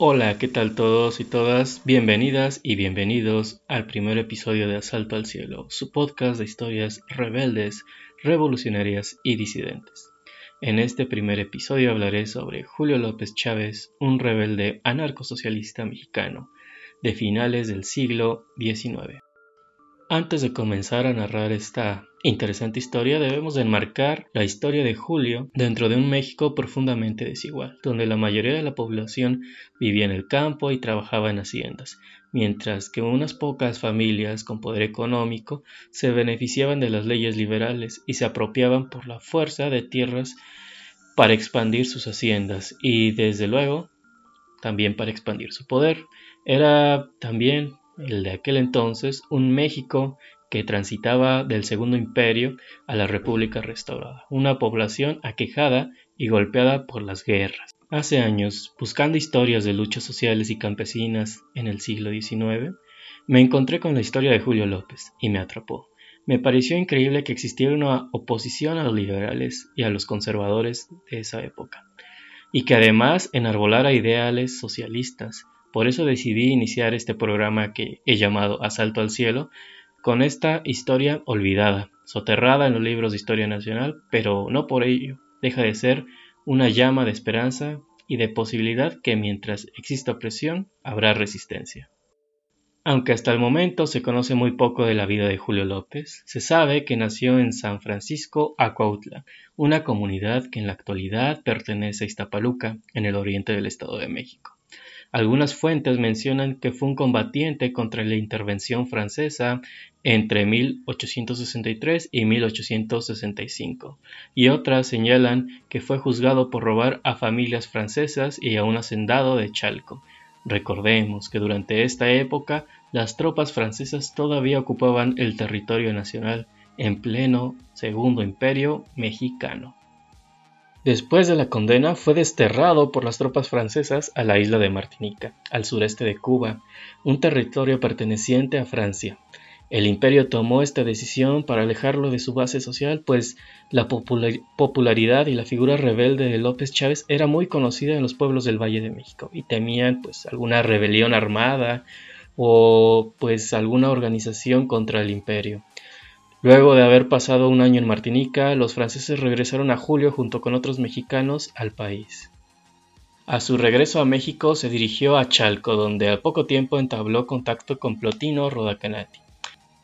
Hola, ¿qué tal todos y todas? Bienvenidas y bienvenidos al primer episodio de Asalto al Cielo, su podcast de historias rebeldes, revolucionarias y disidentes. En este primer episodio hablaré sobre Julio López Chávez, un rebelde anarcosocialista mexicano de finales del siglo XIX. Antes de comenzar a narrar esta interesante historia, debemos enmarcar la historia de Julio dentro de un México profundamente desigual, donde la mayoría de la población vivía en el campo y trabajaba en haciendas, mientras que unas pocas familias con poder económico se beneficiaban de las leyes liberales y se apropiaban por la fuerza de tierras para expandir sus haciendas y, desde luego, también para expandir su poder. Era también el de aquel entonces, un México que transitaba del Segundo Imperio a la República restaurada, una población aquejada y golpeada por las guerras. Hace años, buscando historias de luchas sociales y campesinas en el siglo XIX, me encontré con la historia de Julio López y me atrapó. Me pareció increíble que existiera una oposición a los liberales y a los conservadores de esa época, y que además enarbolara ideales socialistas, por eso decidí iniciar este programa que he llamado Asalto al Cielo con esta historia olvidada, soterrada en los libros de historia nacional, pero no por ello deja de ser una llama de esperanza y de posibilidad que mientras exista opresión habrá resistencia. Aunque hasta el momento se conoce muy poco de la vida de Julio López, se sabe que nació en San Francisco Acuautla, una comunidad que en la actualidad pertenece a Iztapaluca, en el oriente del Estado de México. Algunas fuentes mencionan que fue un combatiente contra la intervención francesa entre 1863 y 1865, y otras señalan que fue juzgado por robar a familias francesas y a un hacendado de Chalco. Recordemos que durante esta época las tropas francesas todavía ocupaban el territorio nacional en pleno Segundo Imperio mexicano. Después de la condena fue desterrado por las tropas francesas a la isla de Martinica, al sureste de Cuba, un territorio perteneciente a Francia. El imperio tomó esta decisión para alejarlo de su base social, pues la popularidad y la figura rebelde de López Chávez era muy conocida en los pueblos del Valle de México y temían pues alguna rebelión armada o pues alguna organización contra el imperio. Luego de haber pasado un año en Martinica, los franceses regresaron a Julio junto con otros mexicanos al país. A su regreso a México se dirigió a Chalco, donde al poco tiempo entabló contacto con Plotino Rodacanati.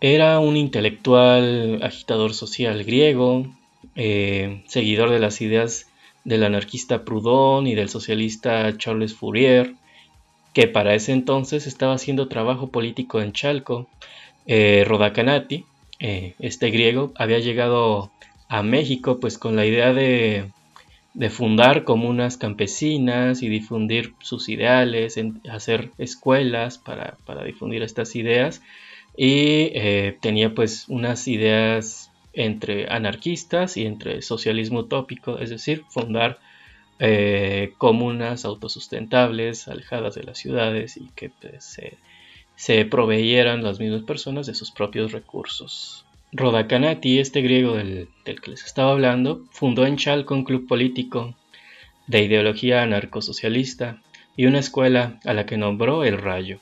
Era un intelectual agitador social griego, eh, seguidor de las ideas del anarquista Proudhon y del socialista Charles Fourier, que para ese entonces estaba haciendo trabajo político en Chalco. Eh, Rodacanati eh, este griego, había llegado a México pues con la idea de, fundar comunas campesinas y difundir sus ideales, hacer escuelas para, difundir estas ideas. Y eh, tenía pues unas ideas entre anarquistas y entre socialismo utópico, es decir, fundar eh, comunas autosustentables, alejadas de las ciudades y que pues, se proveyeran las mismas personas de sus propios recursos. Rodacanati, este griego del, que les estaba hablando, fundó en Chalco un club político de ideología anarcosocialista y una escuela a la que nombró El Rayo,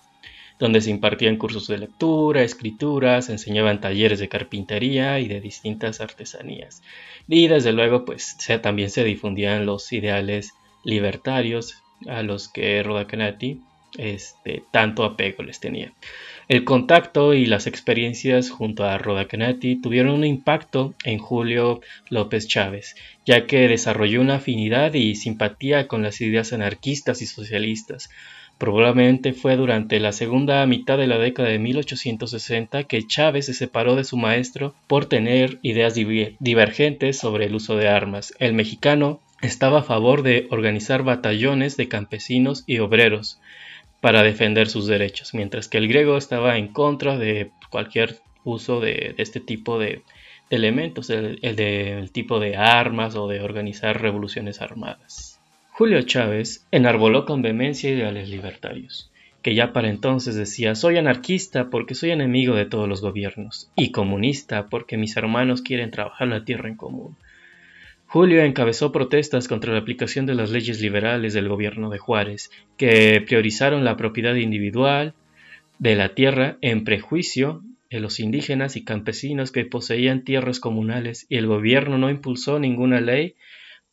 donde se impartían cursos de lectura, escritura, se enseñaban talleres de carpintería y de distintas artesanías. Y desde luego, pues también se difundían los ideales libertarios a los que Rodacanati este, tanto apego les tenía. El contacto y las experiencias junto a Rodacanati tuvieron un impacto en Julio López Chávez, ya que desarrolló una afinidad y simpatía con las ideas anarquistas y socialistas. Probablemente fue durante la segunda mitad de la década de 1860 que Chávez se separó de su maestro por tener ideas divergentes sobre el uso de armas. El mexicano estaba a favor de organizar batallones de campesinos y obreros para defender sus derechos, mientras que el griego estaba en contra de cualquier uso de, este tipo de, elementos, el, del tipo de armas o de organizar revoluciones armadas. Julio Chávez enarboló con vehemencia ideales libertarios, que ya para entonces decía soy anarquista porque soy enemigo de todos los gobiernos, y comunista porque mis hermanos quieren trabajar la tierra en común. Julio encabezó protestas contra la aplicación de las leyes liberales del gobierno de Juárez, que priorizaron la propiedad individual de la tierra en prejuicio de los indígenas y campesinos que poseían tierras comunales y el gobierno no impulsó ninguna ley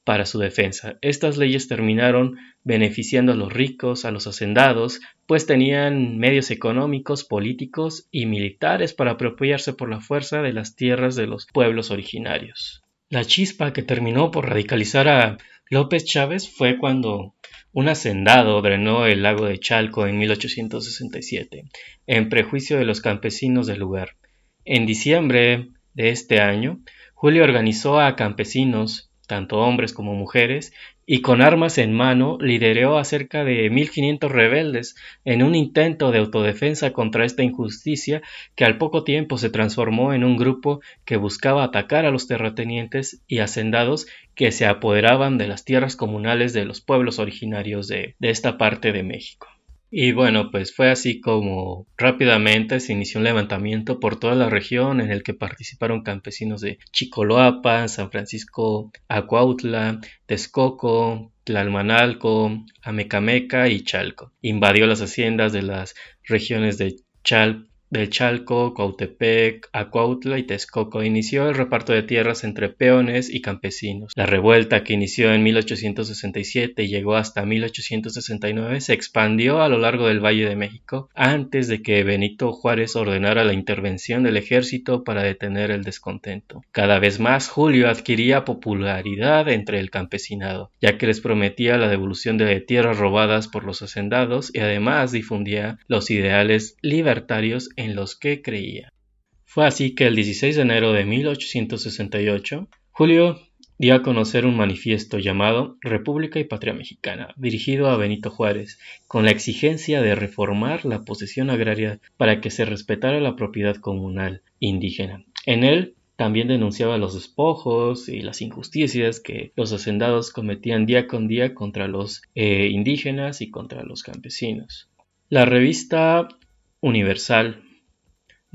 para su defensa. Estas leyes terminaron beneficiando a los ricos, a los hacendados, pues tenían medios económicos, políticos y militares para apropiarse por la fuerza de las tierras de los pueblos originarios. La chispa que terminó por radicalizar a López Chávez fue cuando un hacendado drenó el lago de Chalco en 1867, en prejuicio de los campesinos del lugar. En diciembre de este año, Julio organizó a campesinos tanto hombres como mujeres, y con armas en mano lideró a cerca de 1500 rebeldes en un intento de autodefensa contra esta injusticia que al poco tiempo se transformó en un grupo que buscaba atacar a los terratenientes y hacendados que se apoderaban de las tierras comunales de los pueblos originarios de, de esta parte de México. Y bueno, pues fue así como rápidamente se inició un levantamiento por toda la región en el que participaron campesinos de Chicoloapa, San Francisco Acuautla, Texcoco, Tlalmanalco, Amecameca y Chalco. Invadió las haciendas de las regiones de Chal de Chalco, Cuautepec, Acuautla y Texcoco inició el reparto de tierras entre peones y campesinos. La revuelta que inició en 1867 y llegó hasta 1869 se expandió a lo largo del Valle de México antes de que Benito Juárez ordenara la intervención del ejército para detener el descontento. Cada vez más Julio adquiría popularidad entre el campesinado, ya que les prometía la devolución de tierras robadas por los hacendados y además difundía los ideales libertarios en los que creía. Fue así que el 16 de enero de 1868, Julio dio a conocer un manifiesto llamado República y Patria Mexicana, dirigido a Benito Juárez, con la exigencia de reformar la posesión agraria para que se respetara la propiedad comunal indígena. En él también denunciaba los despojos y las injusticias que los hacendados cometían día con día contra los eh, indígenas y contra los campesinos. La revista Universal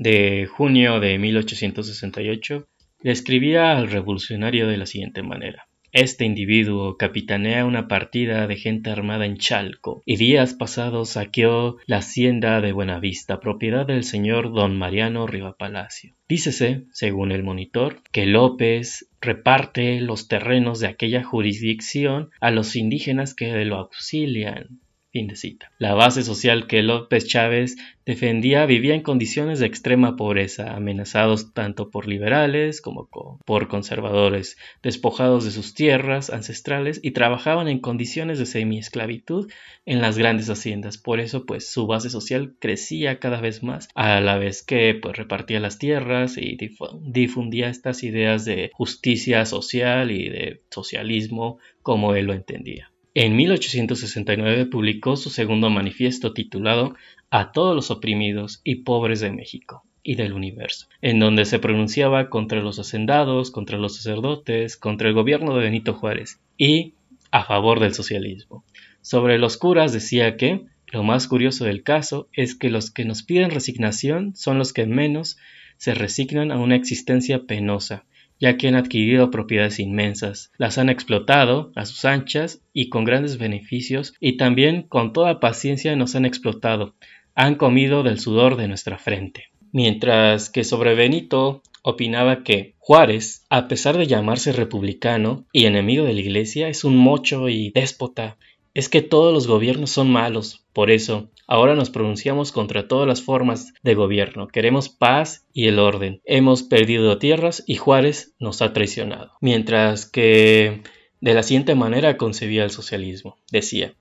de junio de 1868 describía al revolucionario de la siguiente manera. Este individuo capitanea una partida de gente armada en Chalco y días pasados saqueó la hacienda de Buenavista, propiedad del señor don Mariano Palacio. Dícese, según el monitor, que López reparte los terrenos de aquella jurisdicción a los indígenas que lo auxilian Fin de cita. La base social que López Chávez defendía vivía en condiciones de extrema pobreza, amenazados tanto por liberales como por conservadores, despojados de sus tierras ancestrales y trabajaban en condiciones de semiesclavitud en las grandes haciendas. Por eso, pues, su base social crecía cada vez más, a la vez que pues, repartía las tierras y difundía estas ideas de justicia social y de socialismo como él lo entendía. En 1869 publicó su segundo manifiesto titulado A todos los oprimidos y pobres de México y del universo, en donde se pronunciaba contra los hacendados, contra los sacerdotes, contra el gobierno de Benito Juárez y a favor del socialismo. Sobre los curas decía que lo más curioso del caso es que los que nos piden resignación son los que menos se resignan a una existencia penosa, ya que han adquirido propiedades inmensas, las han explotado a sus anchas y con grandes beneficios, y también con toda paciencia nos han explotado, han comido del sudor de nuestra frente. Mientras que sobre Benito opinaba que Juárez, a pesar de llamarse republicano y enemigo de la Iglesia, es un mocho y déspota, es que todos los gobiernos son malos, por eso ahora nos pronunciamos contra todas las formas de gobierno. Queremos paz y el orden. Hemos perdido tierras y Juárez nos ha traicionado. Mientras que de la siguiente manera concebía el socialismo. Decía,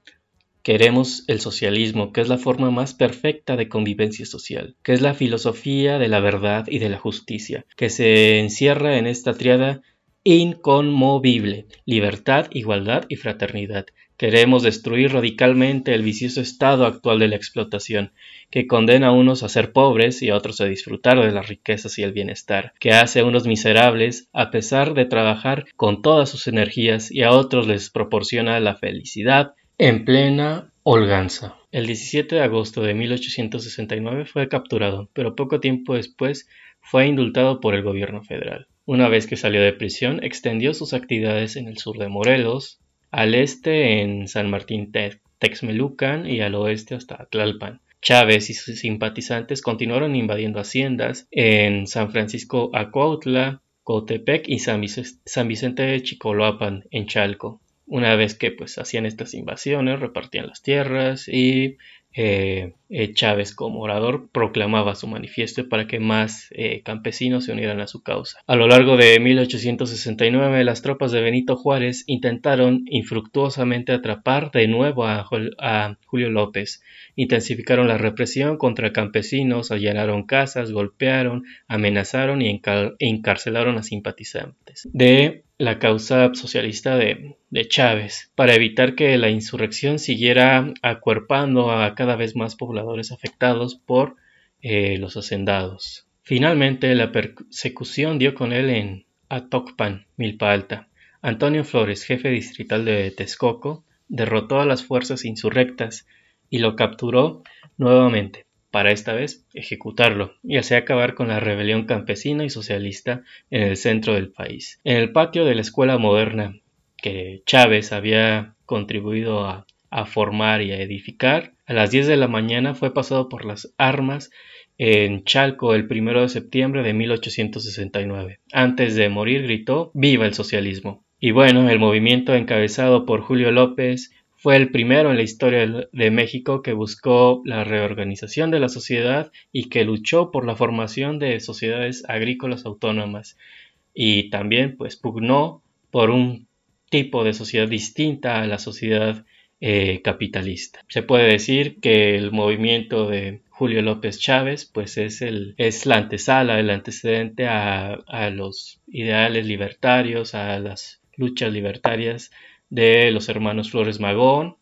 Queremos el socialismo, que es la forma más perfecta de convivencia social, que es la filosofía de la verdad y de la justicia, que se encierra en esta triada inconmovible, libertad, igualdad y fraternidad, Queremos destruir radicalmente el vicioso estado actual de la explotación, que condena a unos a ser pobres y a otros a disfrutar de las riquezas y el bienestar, que hace a unos miserables a pesar de trabajar con todas sus energías y a otros les proporciona la felicidad en plena holganza. El 17 de agosto de 1869 fue capturado, pero poco tiempo después fue indultado por el gobierno federal. Una vez que salió de prisión, extendió sus actividades en el sur de Morelos, al este en San Martín Texmelucan y al oeste hasta Tlalpan. Chávez y sus simpatizantes continuaron invadiendo haciendas en San Francisco Acuautla, Cotepec y San, Vicente de Chicoloapan, en Chalco. Una vez que pues hacían estas invasiones, repartían las tierras y eh, eh, Chávez como orador proclamaba su manifiesto para que más eh, campesinos se unieran a su causa. A lo largo de 1869 las tropas de Benito Juárez intentaron infructuosamente atrapar de nuevo a, Julio López, intensificaron la represión contra campesinos, allanaron casas, golpearon, amenazaron y encarcelaron a simpatizantes. De la causa socialista de, Chávez, para evitar que la insurrección siguiera acuerpando a cada vez más pobladores afectados por eh, los hacendados. Finalmente, la persecución dio con él en Atocpan, Milpa Alta. Antonio Flores, jefe distrital de Texcoco, derrotó a las fuerzas insurrectas y lo capturó nuevamente para esta vez ejecutarlo y así acabar con la rebelión campesina y socialista en el centro del país. En el patio de la escuela moderna que Chávez había contribuido a, formar y a edificar, a las 10 de la mañana fue pasado por las armas en Chalco el 1 de septiembre de 1869. Antes de morir gritó ¡Viva el socialismo! Y bueno, el movimiento encabezado por Julio López fue el primero en la historia de México que buscó la reorganización de la sociedad y que luchó por la formación de sociedades agrícolas autónomas y también pues pugnó por un tipo de sociedad distinta a la sociedad eh, capitalista. Se puede decir que el movimiento de Julio López Chávez pues es, el, es la antesala, el antecedente a, los ideales libertarios, a las luchas libertarias de los hermanos Flores Magón,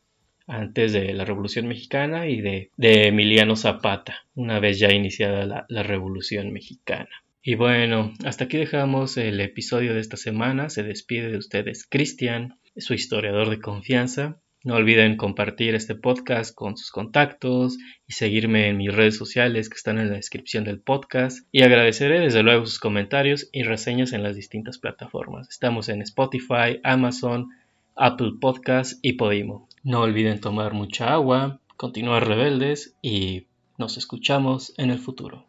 antes de la Revolución Mexicana, y de, Emiliano Zapata, una vez ya iniciada la, la Revolución Mexicana. Y bueno, hasta aquí dejamos el episodio de esta semana. Se despide de ustedes Cristian, su historiador de confianza. No olviden compartir este podcast con sus contactos y seguirme en mis redes sociales que están en la descripción del podcast. Y agradeceré desde luego sus comentarios y reseñas en las distintas plataformas. Estamos en Spotify, Amazon, Apple Podcast y Podimo. No olviden tomar mucha agua, continuar rebeldes y nos escuchamos en el futuro.